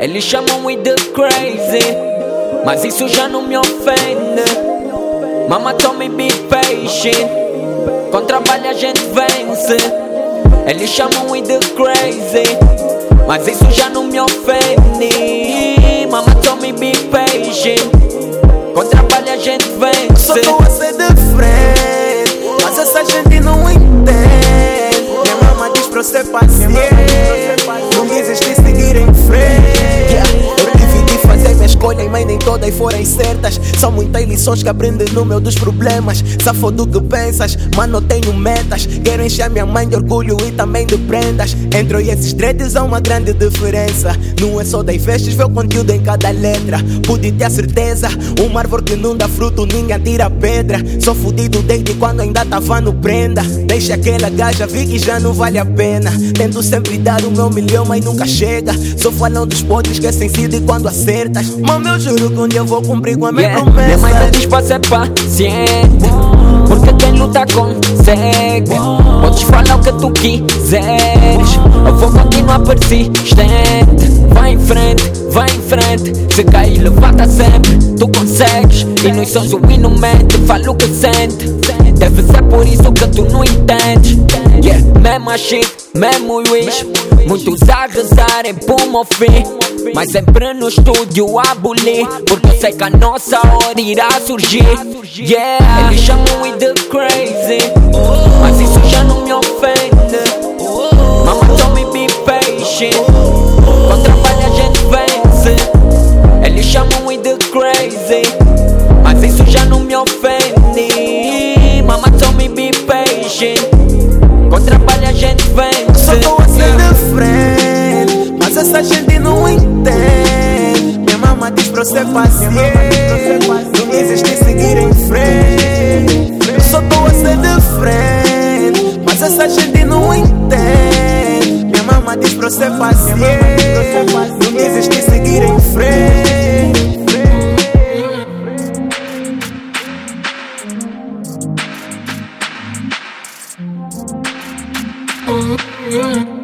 Eles chamam-me de crazy, mas isso já não me ofende. Mama told me be patient, com trabalho a gente vence. Eles chamam-me de crazy, mas isso já não me ofende. Mama told me be patient, com trabalho a gente vence. Só tô a ser de frente, mas essa gente não entende. Minha mama diz pra eu ser paciente, todas foram certas. São muitas lições que aprendi no meu dos problemas. Safo do que pensas, mano, tenho metas. Quero encher minha mãe de orgulho e também de prendas. Entre eu e esses dreads há uma grande diferença. Não é só das vestes, vê o conteúdo em cada letra. Pude ter a certeza, uma árvore que não dá fruto, ninguém tira pedra. Sou fudido desde quando ainda tava no prenda. Deixa aquela gaja, vi que já não vale a pena. Tento sempre dar o meu milhão, mas nunca chega. Só falam dos podres que é sensível quando acertas. Mano, eu juro que um eu vou cumprir com a minha Yeah. Minha mãe me promessa. diz pra ser paciente Porque quem luta consegue. Podes falar o que tu quiseres. Eu vou continuar persistente. Vai em frente, vai em frente. Se cair levanta sempre. Tu consegues. E nós somos genuinamente Fala o que sente Deve ser por isso que tu não entendes Yeah, mesmo shit, mesmo wish Muitos a rezarem por meu fim. Mas sempre no estúdio a abolir Porque sei que a nossa hora irá surgir. Yeah, eles chamam-me de crazy. Mas isso já não me ofende Só tô a ser de frente, mas essa gente não entende. Minha mama diz pra eu ser paciente, não desistir, seguir em frente. Eu só tô a ser de frente, mas essa gente não entende. Minha mama diz pra eu ser paciente, não desistir, seguir em frente. Mm-hmm.